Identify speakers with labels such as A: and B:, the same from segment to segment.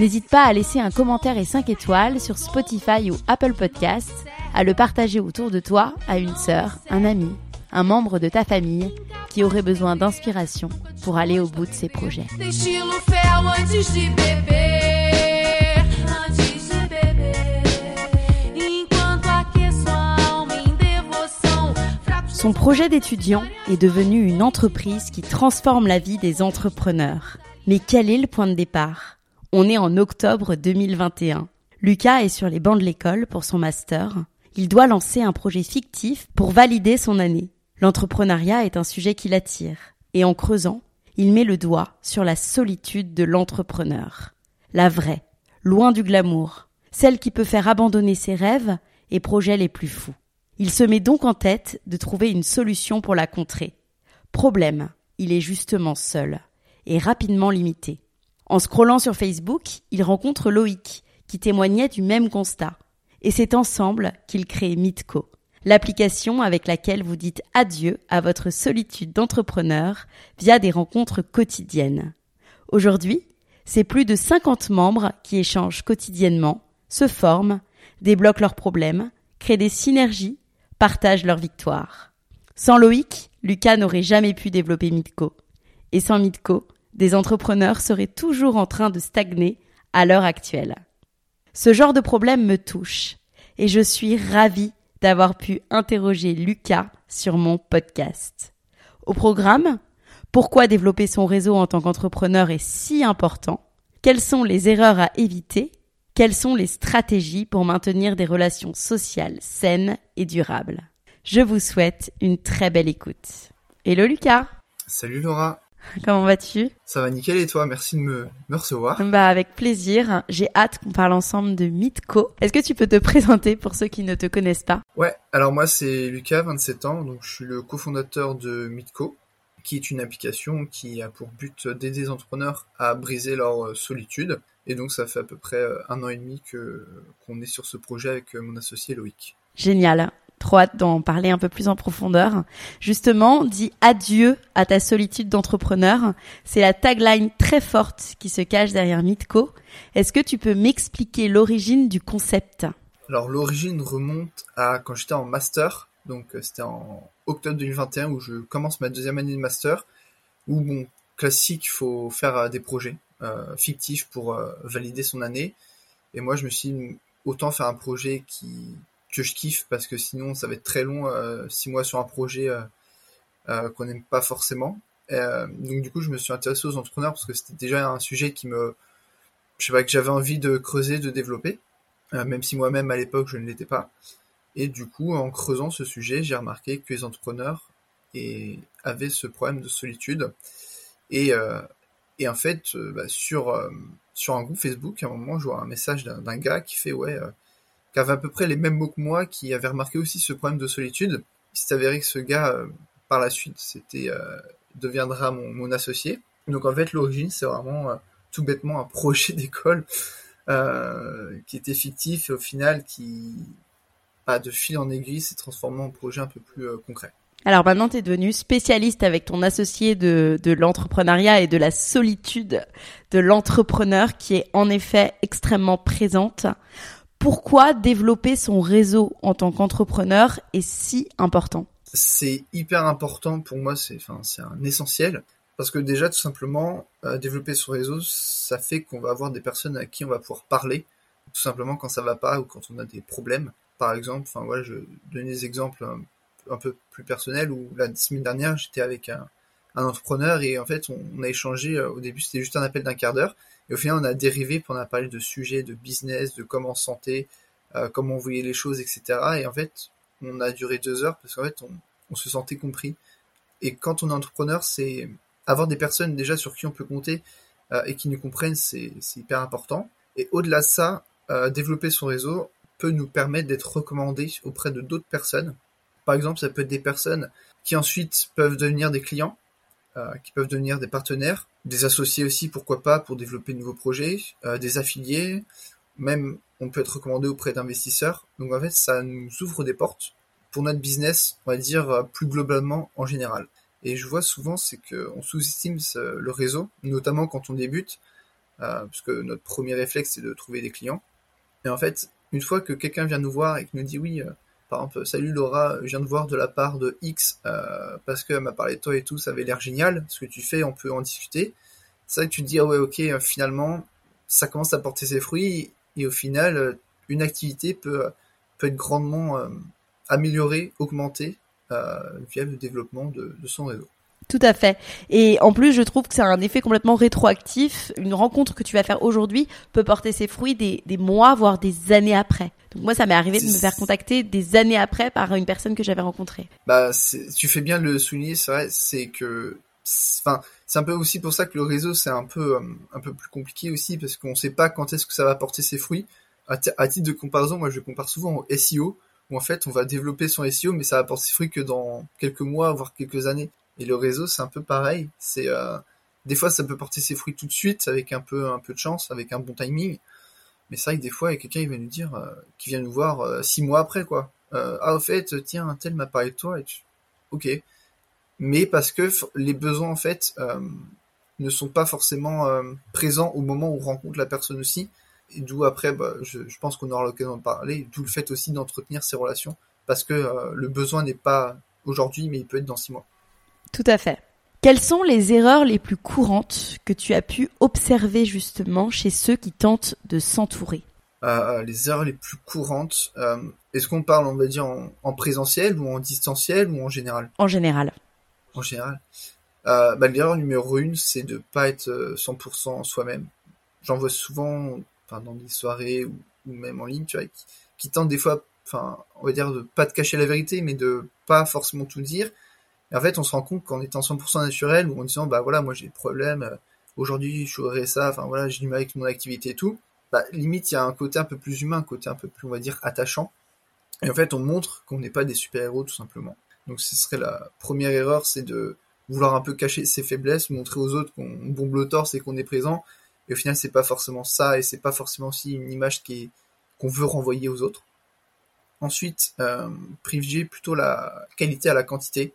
A: n'hésite pas à laisser un commentaire et 5 étoiles sur Spotify ou Apple Podcasts, à le partager autour de toi à une sœur, un ami, un membre de ta famille qui aurait besoin d'inspiration pour aller au bout de ses projets. Son projet d'étudiant est devenu une entreprise qui transforme la vie des entrepreneurs. Mais quel est le point de départ? On est en octobre 2021. Lucas est sur les bancs de l'école pour son master. Il doit lancer un projet fictif pour valider son année. L'entrepreneuriat est un sujet qui l'attire. Et en creusant, il met le doigt sur la solitude de l'entrepreneur. La vraie, loin du glamour, celle qui peut faire abandonner ses rêves et projets les plus fous. Il se met donc en tête de trouver une solution pour la contrer. Problème, il est justement seul et rapidement limité. En scrollant sur Facebook, il rencontre Loïc, qui témoignait du même constat. Et c'est ensemble qu'ils créent Mitco, l'application avec laquelle vous dites adieu à votre solitude d'entrepreneur via des rencontres quotidiennes. Aujourd'hui, c'est plus de 50 membres qui échangent quotidiennement, se forment, débloquent leurs problèmes, créent des synergies, partagent leurs victoires. Sans Loïc, Lucas n'aurait jamais pu développer Mitco. Et sans Mitco, des entrepreneurs seraient toujours en train de stagner à l'heure actuelle. Ce genre de problème me touche et je suis ravie d'avoir pu interroger Lucas sur mon podcast. Au programme, pourquoi développer son réseau en tant qu'entrepreneur est si important Quelles sont les erreurs à éviter Quelles sont les stratégies pour maintenir des relations sociales saines et durables Je vous souhaite une très belle écoute. Hello Lucas
B: Salut Laura,
A: Comment vas-tu?
B: Ça va nickel et toi? Merci de me, me recevoir.
A: Bah avec plaisir. J'ai hâte qu'on parle ensemble de Mitco. Est-ce que tu peux te présenter pour ceux qui ne te connaissent pas?
B: Ouais, alors moi c'est Lucas, 27 ans, donc je suis le cofondateur de Mitco, qui est une application qui a pour but d'aider les entrepreneurs à briser leur euh, solitude. Et donc ça fait à peu près euh, un an et demi que qu'on est sur ce projet avec euh, mon associé Loïc.
A: Génial. Trop hâte d'en parler un peu plus en profondeur. Justement, dis adieu à ta solitude d'entrepreneur. C'est la tagline très forte qui se cache derrière Mitco. Est-ce que tu peux m'expliquer l'origine du concept?
B: Alors l'origine remonte à quand j'étais en master, donc euh, c'était en octobre 2021 où je commence ma deuxième année de master, où bon, classique, il faut faire euh, des projets euh, fictifs pour valider son année. Et moi je me suis autant faire un projet qui que je kiffe parce que sinon ça va être très long, euh, six mois sur un projet euh, euh, qu'on n'aime pas forcément. Euh, donc du coup je me suis intéressé aux entrepreneurs parce que c'était déjà un sujet qui me, je sais pas, que j'avais envie de creuser, de développer, même si moi-même à l'époque je ne l'étais pas. Et du coup en creusant ce sujet j'ai remarqué que les entrepreneurs et, avaient ce problème de solitude. Et, et en fait bah, sur, sur un groupe Facebook à un moment je vois un message d'un gars qui fait ouais... qui avait à peu près les mêmes mots que moi, qui avait remarqué aussi ce problème de solitude. Il s'est avéré que ce gars, euh, par la suite, c'était euh, deviendra mon, mon associé. Donc en fait, l'origine, c'est vraiment euh, tout bêtement un projet d'école euh, qui était fictif et au final qui, bah, de fil en aiguille, s'est transformé en projet un peu plus euh, concret.
A: Alors maintenant, tu es devenu spécialiste avec ton associé de, de l'entrepreneuriat et de la solitude de l'entrepreneur qui est en effet extrêmement présente. Pourquoi développer son réseau en tant qu'entrepreneur est si important?
B: C'est hyper important pour moi, c'est un essentiel. Parce que déjà, tout simplement, euh, développer son réseau, ça fait qu'on va avoir des personnes à qui on va pouvoir parler, tout simplement quand ça va pas ou quand on a des problèmes. Par exemple, enfin voilà, je donne des exemples un, un peu plus personnels où la semaine dernière, j'étais avec un, un entrepreneur et en fait, on, on a échangé. euh, au début, c'était juste un appel d'un quart d'heure et au final, on a dérivé, puis on a parlé de sujets, de business, de comment se sentait, euh, comment on voyait les choses, etc. Et en fait, on a duré deux heures parce qu'en fait, on, on se sentait compris. Et quand on est entrepreneur, c'est avoir des personnes déjà sur qui on peut compter euh, et qui nous comprennent, c'est hyper important. Et au-delà de ça, euh, développer son réseau peut nous permettre d'être recommandé auprès de d'autres personnes. Par exemple, ça peut être des personnes qui ensuite peuvent devenir des clients, qui peuvent devenir des partenaires, des associés aussi, pourquoi pas, pour développer de nouveaux projets, euh, des affiliés, même on peut être recommandé auprès d'investisseurs. Donc en fait, ça nous ouvre des portes pour notre business, on va dire euh, plus globalement en général. Et je vois souvent, c'est qu'on sous-estime le réseau, notamment quand on débute, euh, parce que notre premier réflexe, c'est de trouver des clients. Et en fait, une fois que quelqu'un vient nous voir et que nous dit oui, euh, par exemple, salut Laura, je viens de voir de la part de X, euh, parce qu'elle m'a parlé de toi et tout, ça avait l'air génial, ce que tu fais, on peut en discuter. C'est vrai que tu te dis, ah ouais, ok, euh, finalement, ça commence à porter ses fruits, et au final, euh, une activité peut, être grandement améliorée, augmentée, via le développement de son réseau.
A: Tout à fait. Et en plus, je trouve que c'est un effet complètement rétroactif. Une rencontre que tu vas faire aujourd'hui peut porter ses fruits des, des mois, voire des années après. Donc moi, ça m'est arrivé de me faire contacter des années après par une personne que j'avais rencontrée.
B: Bah, c'est- tu fais bien de le souligner, c'est vrai, c'est que, enfin, c'est un peu aussi pour ça que le réseau c'est un peu, euh, un peu plus compliqué aussi parce qu'on sait pas quand est-ce que ça va porter ses fruits. À, à titre de comparaison, moi je compare souvent au SEO où en fait on va développer son SEO mais ça va porter ses fruits que dans quelques mois voire quelques années. Et le réseau c'est un peu pareil. C'est euh, des fois ça peut porter ses fruits tout de suite avec un peu, un peu de chance, avec un bon timing. Mais c'est vrai que des fois il y a quelqu'un qui vient nous dire, euh, qui vient nous voir euh, six mois après quoi. Euh, ah au fait tiens tel m'a parlé de toi et tu ok mais parce que les besoins en fait ne sont pas forcément présents au moment où on rencontre la personne aussi et d'où après bah, je, je pense qu'on aura l'occasion de parler d'où le fait aussi d'entretenir ces relations parce que le besoin n'est pas aujourd'hui mais il peut être dans six mois
A: Tout à fait. Quelles sont les erreurs les plus courantes que tu as pu observer justement chez ceux qui tentent de s'entourer?
B: Euh, les erreurs les plus courantes euh, est-ce qu'on parle on va dire en, en présentiel ou en distanciel ou en général?
A: En général
B: en général. Euh, bah, l'erreur numéro une, c'est de pas être euh, 100% soi-même. J'en vois souvent, enfin, dans des soirées ou, ou même en ligne, tu vois, qui, qui tentent des fois, enfin, on va dire de pas te cacher la vérité, mais de pas forcément tout dire. Et en fait, on se rend compte qu'en étant 100% naturel ou en disant, bah voilà, moi j'ai des problèmes, euh, aujourd'hui je ferais ça, enfin voilà, j'ai du mal avec mon activité et tout, bah limite il y a un côté un peu plus humain, un côté un peu plus, on va dire, attachant. Et en fait, on montre qu'on n'est pas des super-héros tout simplement. Donc ce serait la première erreur, c'est de vouloir un peu cacher ses faiblesses, montrer aux autres qu'on bombe le torse et qu'on est présent. Et au final, c'est pas forcément ça, et c'est pas forcément aussi une image qu'on veut renvoyer aux autres. Ensuite, euh, privilégier plutôt la qualité à la quantité.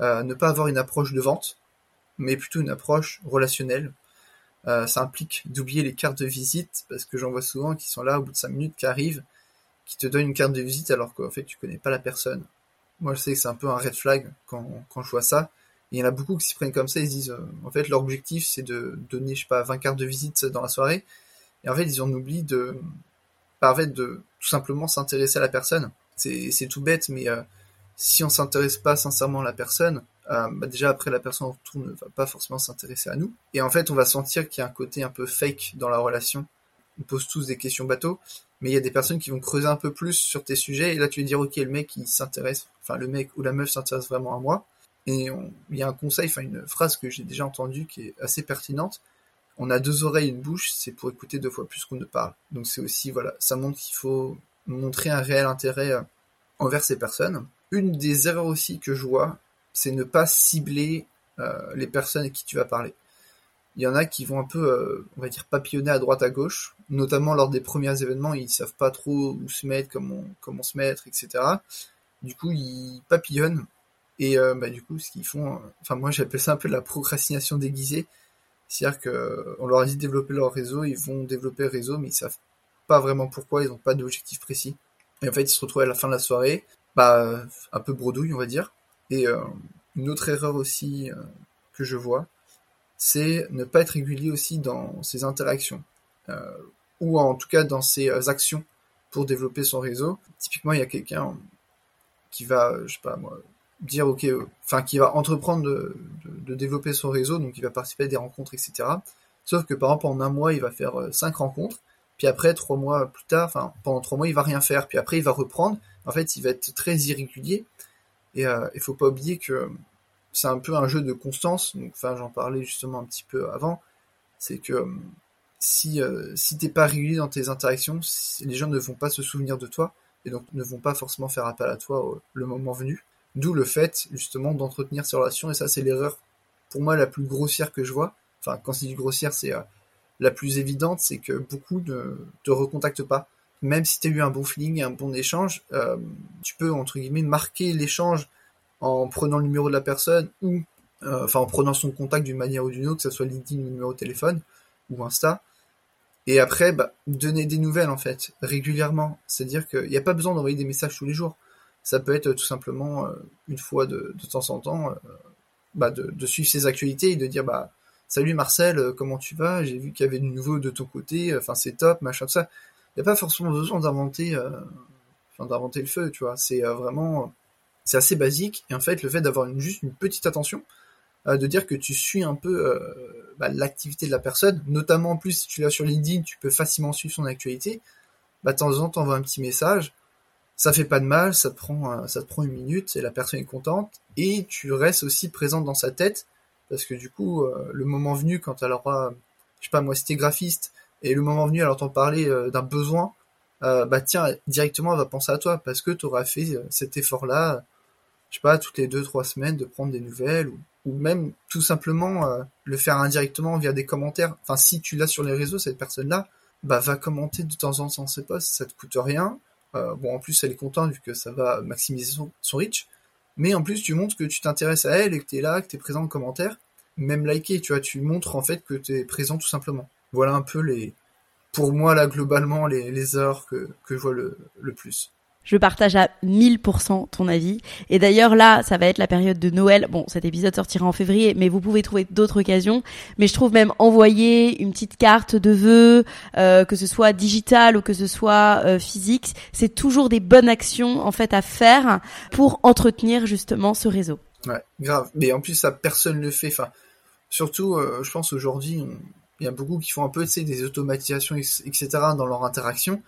B: Euh, ne pas avoir une approche de vente, mais plutôt une approche relationnelle. Euh, ça implique d'oublier les cartes de visite, parce que j'en vois souvent qui sont là au bout de 5 minutes, qui arrivent, qui te donnent une carte de visite alors qu'en fait tu connais pas la personne. Moi je sais que c'est un peu un red flag quand, quand je vois ça. Il y en a beaucoup qui s'y prennent comme ça, ils se disent, euh, en fait leur objectif c'est de donner, je sais pas, 20 cartes de visite dans la soirée. Et en fait ils en oublient de, bah, en fait, de tout simplement s'intéresser à la personne. C'est, tout bête, mais si on s'intéresse pas sincèrement à la personne, euh, bah, déjà après la personne en retour ne va pas forcément s'intéresser à nous. Et en fait on va sentir qu'il y a un côté un peu fake dans la relation. On pose tous des questions bateaux, mais il y a des personnes qui vont creuser un peu plus sur tes sujets, et là tu vas dire ok le mec il s'intéresse, enfin le mec ou la meuf s'intéresse vraiment à moi. Et il y a un conseil, enfin une phrase que j'ai déjà entendue qui est assez pertinente. On a deux oreilles et une bouche, c'est pour écouter deux fois plus qu'on ne parle. Donc c'est aussi, voilà, ça montre qu'il faut montrer un réel intérêt euh, envers ces personnes. Une des erreurs aussi que je vois, c'est ne pas cibler euh, les personnes avec qui tu vas parler. Il y en a qui vont un peu, euh, on va dire, papillonner à droite à gauche, notamment lors des premiers événements, ils savent pas trop où se mettre, comment, comment se mettre, etc. Du coup, ils papillonnent et euh, bah, du coup, ce qu'ils font, enfin moi j'appelle ça un peu la procrastination déguisée. C'est-à-dire que on leur a dit de développer leur réseau, ils vont développer le réseau, mais ils savent pas vraiment pourquoi, ils n'ont pas d'objectif précis. Et en fait, ils se retrouvent à la fin de la soirée, bah un peu bredouille, on va dire. Et euh, une autre erreur aussi euh, que je vois, c'est ne pas être régulier aussi dans ses interactions, euh, ou en tout cas dans ses euh, actions pour développer son réseau. Typiquement, il y a quelqu'un qui va, je sais pas moi, dire ok, enfin qui va entreprendre de, développer son réseau, donc il va participer à des rencontres, etc. Sauf que par exemple en un mois, il va faire cinq rencontres, puis après trois mois plus tard, enfin pendant trois mois, il va rien faire, puis après il va reprendre. En fait, il va être très irrégulier, et euh, il faut pas oublier que c'est un peu un jeu de constance. Enfin, j'en parlais justement un petit peu avant, c'est que euh, si euh, si t'es pas régulier dans tes interactions, les gens ne vont pas se souvenir de toi et donc ne vont pas forcément faire appel à toi le moment venu. D'où le fait justement d'entretenir ces relations et ça c'est l'erreur pour moi la plus grossière que je vois. Enfin quand c'est du grossière c'est la plus évidente, c'est que beaucoup ne te recontactent pas. Même si tu as eu un bon feeling, un bon échange, euh, tu peux entre guillemets marquer l'échange en prenant le numéro de la personne ou euh, enfin en prenant son contact d'une manière ou d'une autre, que ce soit LinkedIn numéro de téléphone ou Insta. Et après, bah, donner des nouvelles en fait régulièrement. C'est-à-dire qu'il n'y a pas besoin d'envoyer des messages tous les jours. Ça peut être tout simplement euh, une fois de, temps en temps, bah, de, suivre ses actualités et de dire bah salut Marcel, comment tu vas? J'ai vu qu'il y avait du nouveau de ton côté. Enfin c'est top, machin tout ça. N'y a pas forcément besoin d'inventer, euh, d'inventer le feu, tu vois. C'est euh, vraiment, c'est assez basique. Et en fait, le fait d'avoir juste une petite attention, euh, de dire que tu suis un peu bah, l'activité de la personne, notamment en plus si tu l'as sur LinkedIn, tu peux facilement suivre son actualité. Bah, de temps en temps, un petit message, ça fait pas de mal, ça te prend, une minute et la personne est contente et tu restes aussi présente dans sa tête parce que du coup, le moment venu, quand elle aura, je sais pas moi, si graphiste et le moment venu, elle entend parler euh, d'un besoin, euh, bah tiens, directement, elle va penser à toi parce que tu auras fait euh, cet effort-là, je sais pas, toutes les deux trois semaines de prendre des nouvelles ou, même tout simplement le faire indirectement via des commentaires. Enfin, si tu l'as sur les réseaux, cette personne-là, bah va commenter de temps en temps ses posts, ça te coûte rien. Bon, en plus, elle est contente vu que ça va maximiser son, reach. Mais en plus, tu montres que tu t'intéresses à elle et que tu là, que tu es présent en commentaire. Même liker, tu vois, tu montres en fait que tu es présent tout simplement. Voilà un peu les, pour moi là globalement les, les heures que, que je vois le, le plus.
A: Je partage à 1000% ton avis. Et d'ailleurs, là, ça va être la période de Noël. Bon, cet épisode sortira en février, mais vous pouvez trouver d'autres occasions. Mais je trouve même envoyer une petite carte de vœux, euh, que ce soit digital ou que ce soit euh, physique, c'est toujours des bonnes actions, en fait, à faire pour entretenir justement ce réseau.
B: Ouais, grave. Mais en plus, ça, personne le fait. Enfin, surtout, euh, je pense aujourd'hui, on- il y a beaucoup qui font un peu, tu sais, des automatisations, etc. dans leur interaction.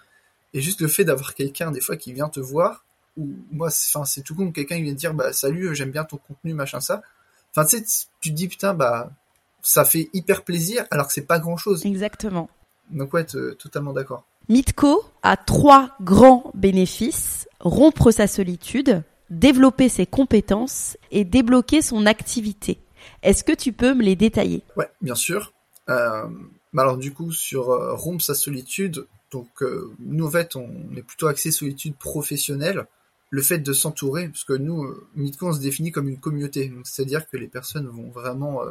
B: Et juste le fait d'avoir quelqu'un, des fois, qui vient te voir, ou moi, c'est- enfin, c'est tout con, quelqu'un qui vient te dire, bah, salut, j'aime bien ton contenu, machin, ça. Enfin, tu sais, tu te dis, putain, bah, ça fait hyper plaisir, alors que c'est pas grand chose.
A: Exactement.
B: Donc, ouais, totalement d'accord.
A: Mitko a trois grands bénéfices. Rompre sa solitude, développer ses compétences et débloquer son activité. Est-ce que tu peux me les détailler?
B: Ouais, bien sûr. Euh, alors du coup sur euh, rompre sa solitude, donc euh, nous en fait on est plutôt axé solitude professionnelle. Le fait de s'entourer, parce que nous, euh, Midco on se définit comme une communauté, c'est-à-dire que les personnes vont vraiment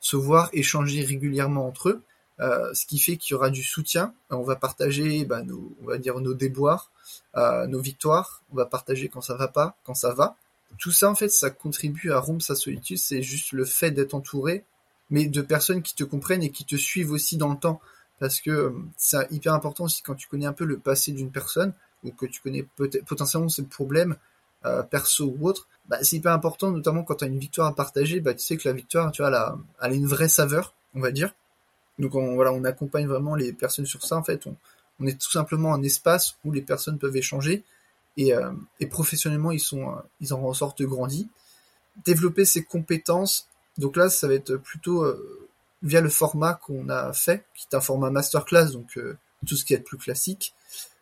B: se voir, échanger régulièrement entre eux, euh, ce qui fait qu'il y aura du soutien. On va partager, bah, nos, on va dire nos déboires, euh, nos victoires. On va partager quand ça va pas, quand ça va. Tout ça en fait, ça contribue à rompre sa solitude. C'est juste le fait d'être entouré mais de personnes qui te comprennent et qui te suivent aussi dans le temps. Parce que euh, c'est hyper important aussi quand tu connais un peu le passé d'une personne, ou que tu connais potentiellement ses problèmes euh, perso ou autres, bah, c'est hyper important, notamment quand tu as une victoire à partager, bah, tu sais que la victoire, tu vois, elle a, elle a une vraie saveur, on va dire. Donc on, voilà, on accompagne vraiment les personnes sur ça. En fait, on, on est tout simplement un espace où les personnes peuvent échanger et, euh, et professionnellement, ils, sont, ils en ressortent grandis. Développer ses compétences, donc là, ça va être plutôt euh, via le format qu'on a fait, qui est un format masterclass, donc euh, tout ce qui est plus classique.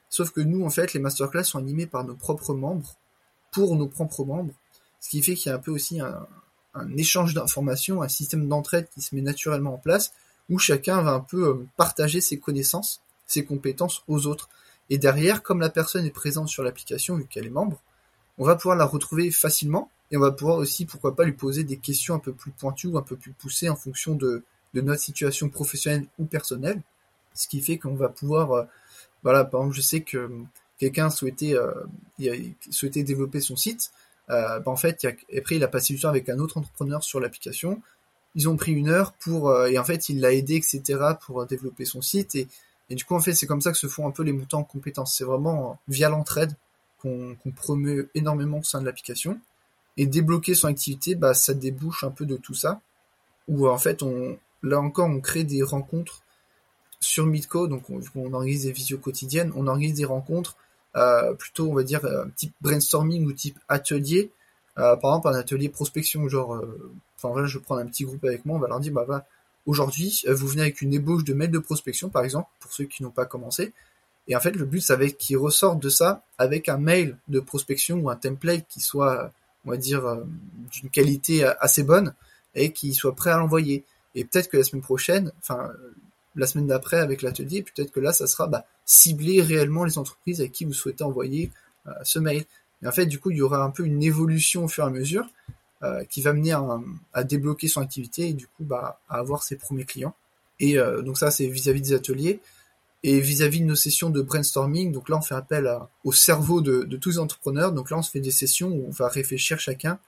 B: Sauf que nous, en fait, les masterclass sont animés par nos propres membres, pour nos propres membres, ce qui fait qu'il y a un peu aussi un, un échange d'informations, un système d'entraide qui se met naturellement en place, où chacun va un peu euh, partager ses connaissances, ses compétences aux autres. Et derrière, comme la personne est présente sur l'application, vu qu'elle est membre, on va pouvoir la retrouver facilement, et on va pouvoir aussi, pourquoi pas, lui poser des questions un peu plus pointues ou un peu plus poussées en fonction de, notre situation professionnelle ou personnelle. Ce qui fait qu'on va pouvoir, euh, voilà, par exemple, je sais que quelqu'un souhaitait, euh, souhaitait développer son site. Euh, bah, en fait, il a, après, il a passé du temps avec un autre entrepreneur sur l'application. Ils ont pris une heure pour, euh, et en fait, il l'a aidé, etc., pour euh, développer son site. Et, et du coup, en fait, c'est comme ça que se font un peu les montants en compétences. C'est vraiment euh, via l'entraide qu'on qu'on promeut énormément au sein de l'application. Et débloquer son activité, bah, ça débouche un peu de tout ça. Où en fait, on, là encore, on crée des rencontres sur Meetco, donc on, organise des visios quotidiennes, on organise des rencontres euh, plutôt, on va dire, euh, type brainstorming ou type atelier. Euh, par exemple, un atelier prospection, genre, euh, enfin voilà, je prends un petit groupe avec moi, on va leur dire, bah voilà, aujourd'hui, euh, vous venez avec une ébauche de mail de prospection, par exemple, pour ceux qui n'ont pas commencé. Et en fait, le but, être qu'ils ressortent de ça avec un mail de prospection ou un template qui soit, on va dire, euh, d'une qualité euh, assez bonne et qui soit prêt à l'envoyer. Et peut-être que la semaine prochaine, enfin, la semaine d'après avec l'atelier, peut-être que là, ça sera bah, cibler réellement les entreprises avec qui vous souhaitez envoyer euh, ce mail. Et en fait, du coup, il y aura un peu une évolution au fur et à mesure euh, qui va mener à, à débloquer son activité et du coup, bah, à avoir ses premiers clients. Et donc ça, c'est vis-à-vis des ateliers. Et vis-à-vis de nos sessions de brainstorming, donc là, on fait appel à- au cerveau de, de tous les entrepreneurs. Donc là, on se fait des sessions où on va réfléchir chacun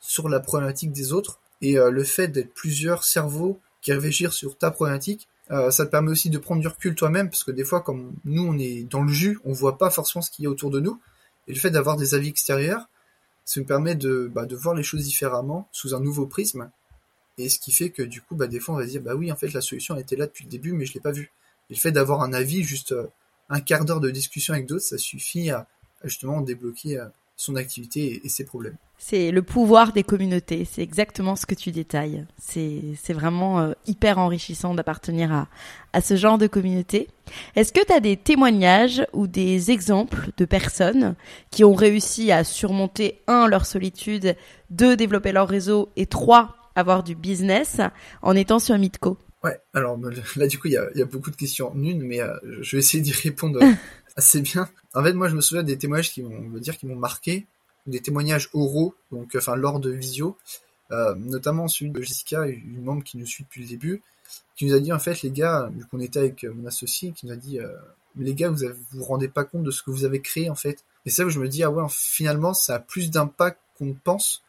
B: sur la problématique des autres. Et euh, le fait d'être plusieurs cerveaux qui réfléchissent sur ta problématique, euh, ça te permet aussi de prendre du recul toi-même, parce que des fois, comme nous, on est dans le jus, on voit pas forcément ce qu'il y a autour de nous. Et le fait d'avoir des avis extérieurs, ça nous permet de, bah, de voir les choses différemment, sous un nouveau prisme. Et ce qui fait que du coup, bah, des fois, on va se dire, bah oui, en fait, la solution elle était là depuis le début, mais je l'ai pas vue. Le fait d'avoir un avis, juste euh, un quart d'heure de discussion avec d'autres, ça suffit à, justement débloquer euh, son activité et, ses problèmes.
A: C'est le pouvoir des communautés. C'est exactement ce que tu détailles. C'est vraiment euh, hyper enrichissant d'appartenir à, à ce genre de communauté. Est-ce que tu as des témoignages ou des exemples de personnes qui ont réussi à surmonter, un, leur solitude, deux, développer leur réseau et trois, avoir du business en étant sur Mitco?
B: Ouais, alors me- là du coup il y a, il y a beaucoup de questions en une, mais euh, je vais essayer d'y répondre assez bien. En fait, moi je me souviens des témoignages qui m'ont, dire, qui m'ont marqué, des témoignages oraux, donc enfin lors de visio, euh, notamment celui de Jessica, une membre qui nous suit depuis le début, qui nous a dit en fait les gars, vu qu'on était avec euh, mon associé, qui nous a dit euh, les gars vous avez, vous vous rendez pas compte de ce que vous avez créé en fait. Et c'est là où je me dis ah ouais finalement ça a plus d'impact qu'on ne pense,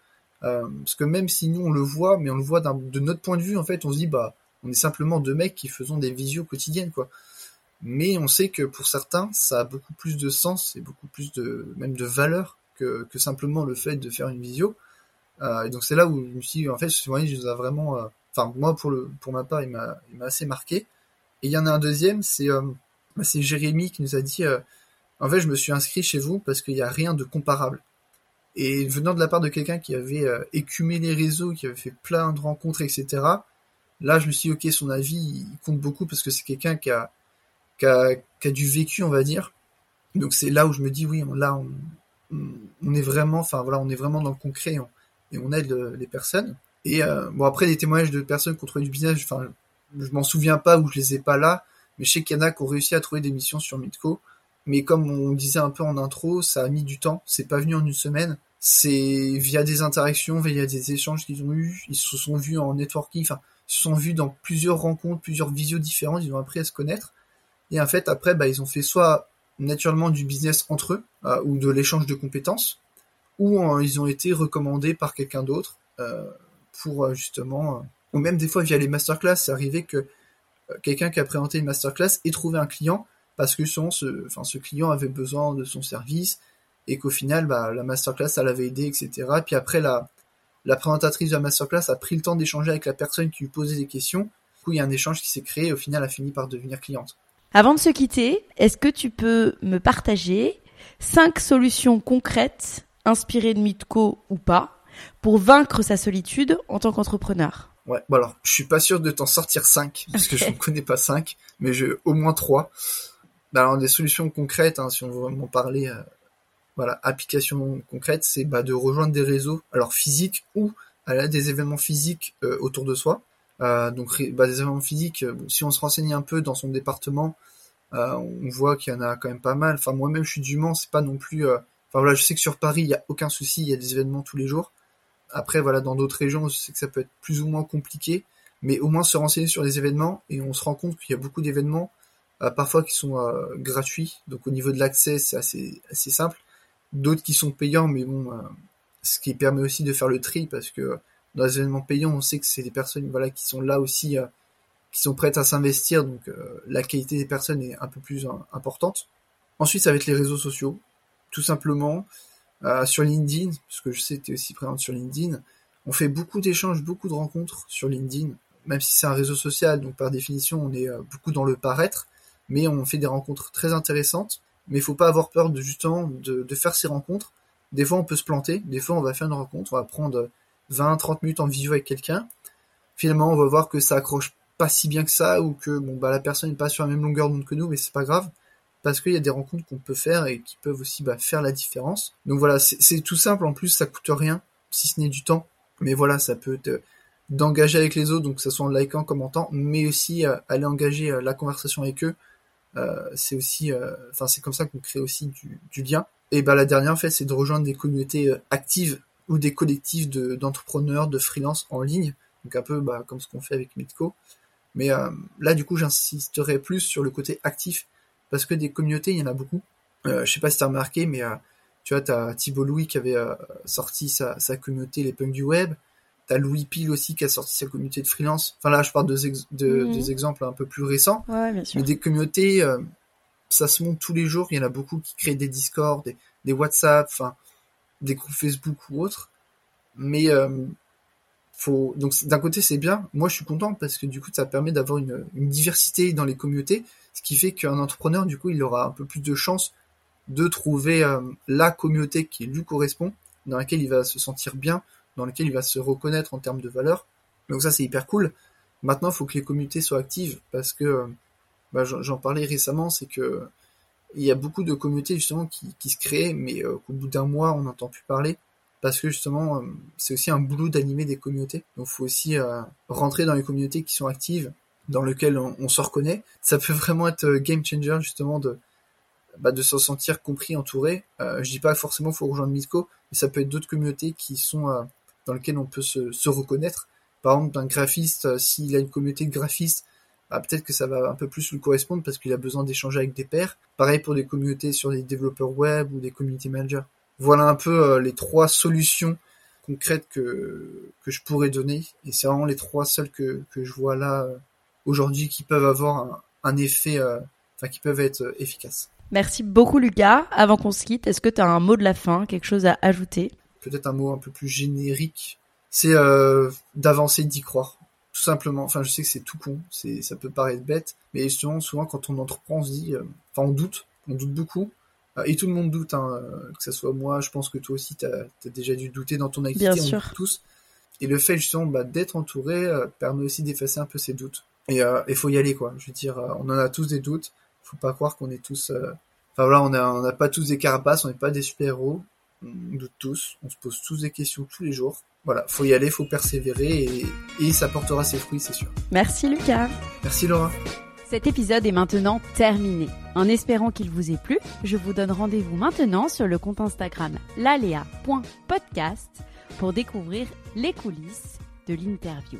B: euh, parce que même si nous on le voit, mais on le voit de notre point de vue en fait, on se dit bah on est simplement deux mecs qui faisons des visios quotidiennes, quoi. Mais on sait que pour certains, ça a beaucoup plus de sens et beaucoup plus de, même de valeur que, simplement le fait de faire une visio. Euh, et donc c'est là où je me suis en fait, ce témoignage nous a vraiment, euh, enfin, moi, pour le, pour ma part, il m'a, assez marqué. Et il y en a un deuxième, c'est, euh, bah, c'est Jérémy qui nous a dit, en fait, je me suis inscrit chez vous parce qu'il n'y a rien de comparable. Et venant de la part de quelqu'un qui avait écumé les réseaux, qui avait fait plein de rencontres, etc., là, je me suis dit, ok, son avis, il compte beaucoup parce que c'est quelqu'un qui a, qui a, qui a du vécu, on va dire. Donc c'est là où je me dis, oui, là, on, on, est vraiment, enfin voilà, on est vraiment dans le concret on- et on aide le- les personnes. Et euh, bon, après, des témoignages de personnes qui ont trouvé du business, enfin, je m'en souviens pas ou je les ai pas là, mais je sais qu'il y a qui ont réussi à trouver des missions sur Mitco. Mais comme on disait un peu en intro, ça a mis du temps, c'est pas venu en une semaine. C'est via des interactions, via des échanges qu'ils ont eus, ils se sont vus en networking, enfin, sont vus dans plusieurs rencontres, plusieurs visios différentes, ils ont appris à se connaître. Et en fait, après, bah, ils ont fait soit naturellement du business entre eux, euh, ou de l'échange de compétences, ou euh, ils ont été recommandés par quelqu'un d'autre euh, pour justement, ou même des fois via les masterclass, c'est arrivé que quelqu'un qui a présenté une masterclass ait trouvé un client parce que justement ce, enfin, ce client avait besoin de son service et qu'au final, bah, la masterclass, ça l'avait aidé, etc. Puis après, la, la présentatrice de la masterclass a pris le temps d'échanger avec la personne qui lui posait des questions. Du coup, il y a un échange qui s'est créé et au final, a fini par devenir cliente.
A: Avant de se quitter, est-ce que tu peux me partager cinq solutions concrètes, inspirées de Mitco ou pas, pour vaincre sa solitude en tant qu'entrepreneur?
B: Ouais, bon alors, je suis pas sûr de t'en sortir 5, parce que je ne connais pas 5, mais je, au moins 3. Bah, alors des solutions concrètes, hein, si on veut vraiment parler, euh, voilà, applications concrètes, c'est bah, de rejoindre des réseaux, alors physiques ou à des événements physiques euh, autour de soi. Euh, donc bah, des événements physiques, euh, si on se renseigne un peu dans son département, on voit qu'il y en a quand même pas mal. Enfin moi-même je suis du Mans, c'est pas non plus. Enfin voilà, je sais que sur Paris il y a aucun souci, il y a des événements tous les jours. Après voilà, dans d'autres régions, je sais que ça peut être plus ou moins compliqué, mais au moins se renseigner sur les événements et on se rend compte qu'il y a beaucoup d'événements parfois qui sont gratuits, donc au niveau de l'accès c'est assez assez simple. D'autres qui sont payants, mais bon, euh, ce qui permet aussi de faire le tri parce que dans les événements payants, on sait que c'est des personnes voilà qui sont là aussi, euh, qui sont prêtes à s'investir, donc euh, la qualité des personnes est un peu plus euh, importante. Ensuite, ça va être les réseaux sociaux, tout simplement euh, sur LinkedIn, parce que je sais que tu es aussi présente sur LinkedIn. On fait beaucoup d'échanges, beaucoup de rencontres sur LinkedIn, même si c'est un réseau social, donc par définition, on est euh, beaucoup dans le paraître, mais on fait des rencontres très intéressantes. Mais il faut pas avoir peur de justement de, faire ces rencontres. Des fois, on peut se planter. Des fois, on va faire une rencontre, on va prendre 20, 30 minutes en visio avec quelqu'un. Finalement, on va voir que ça accroche pas si bien que ça, ou que bon bah la personne n'est pas sur la même longueur d'onde que nous, mais c'est pas grave, parce qu'il y a des rencontres qu'on peut faire et qui peuvent aussi bah, faire la différence. Donc voilà, c'est tout simple. En plus, ça coûte rien, si ce n'est du temps. Mais voilà, ça peut te d'engager avec les autres, donc que ce soit en likant, commentant, mais aussi euh, aller engager euh, la conversation avec eux. Euh, c'est aussi, euh, enfin c'est comme ça qu'on crée aussi du, du lien. Et bah la dernière en fait, c'est de rejoindre des communautés euh, actives ou des collectifs de- d'entrepreneurs, de, freelance en ligne, donc un peu bah, comme ce qu'on fait avec Mitco. Mais euh, là, du coup, j'insisterai plus sur le côté actif, parce que des communautés, il y en a beaucoup. Euh, je sais pas si t'as remarqué, mais euh, tu vois, t'as Thibault Louis qui avait sorti sa, sa communauté Les Punks du Web. T'as Louis Pile aussi qui a sorti sa communauté de freelance. Enfin là, je parle de, ex- de-
A: Mhm.
B: des exemples un peu plus récents.
A: Ouais, bien sûr.
B: Mais des communautés, euh, ça se monte tous les jours. Il y en a beaucoup qui créent des Discord, des, des WhatsApp, enfin des groupes Facebook ou autres. Mais euh, faut donc d'un côté c'est bien. Moi je suis content parce que du coup ça permet d'avoir une, une diversité dans les communautés, ce qui fait qu'un entrepreneur du coup il aura un peu plus de chances de trouver euh, la communauté qui lui correspond, dans laquelle il va se sentir bien, dans laquelle il va se reconnaître en termes de valeur. Donc ça c'est hyper cool. Maintenant il faut que les communautés soient actives parce que euh, bah, j'en parlais récemment, c'est que il y a beaucoup de communautés justement qui, se créent, mais euh, qu'au bout d'un mois on n'entend plus parler parce que justement euh, c'est aussi un boulot d'animer des communautés. Donc il faut aussi rentrer dans les communautés qui sont actives, dans lesquelles on, se reconnaît. Ça peut vraiment être game changer justement de bah, de se sentir compris, entouré. Je dis pas forcément faut rejoindre Mitco, mais ça peut être d'autres communautés qui sont dans lesquelles on peut se, se reconnaître. Par exemple, un graphiste, euh, s'il a une communauté de graphistes, bah, peut-être que ça va un peu plus lui correspondre parce qu'il a besoin d'échanger avec des pairs. Pareil pour des communautés sur les développeurs web ou des community managers. Voilà un peu euh, les trois solutions concrètes que, que je pourrais donner. Et c'est vraiment les trois seules que, que je vois là euh, aujourd'hui qui peuvent avoir un, un effet, euh, enfin qui peuvent être euh, efficaces.
A: Merci beaucoup Lucas. Avant qu'on se quitte, est-ce que tu as un mot de la fin, quelque chose à ajouter?
B: Peut-être un mot un peu plus générique, c'est euh, d'avancer, d'y croire. Tout simplement. Enfin, je sais que c'est tout con, c'est ça peut paraître bête, mais justement, souvent quand on entreprend, on se dit, euh, enfin, on doute, on doute beaucoup. Euh, Et tout le monde doute, hein, que ce soit moi, je pense que toi aussi, tu as, déjà dû douter dans ton activité,
A: Bien
B: on
A: sûr.
B: doute tous. Et le fait justement bah, d'être entouré permet aussi d'effacer un peu ces doutes. Et il faut y aller, quoi. Je veux dire, on en a tous des doutes. Faut pas croire qu'on est tous. Enfin voilà, on a, on n'a pas tous des carapaces, on n'est pas des super-héros. On doute tous, on se pose tous des questions tous les jours. Voilà, faut y aller, faut persévérer et, et ça portera ses fruits, c'est sûr.
A: Merci Lucas.
B: Merci Laura.
A: Cet épisode est maintenant terminé. En espérant qu'il vous ait plu, je vous donne rendez-vous maintenant sur le compte Instagram lalea.podcast pour découvrir les coulisses de l'interview.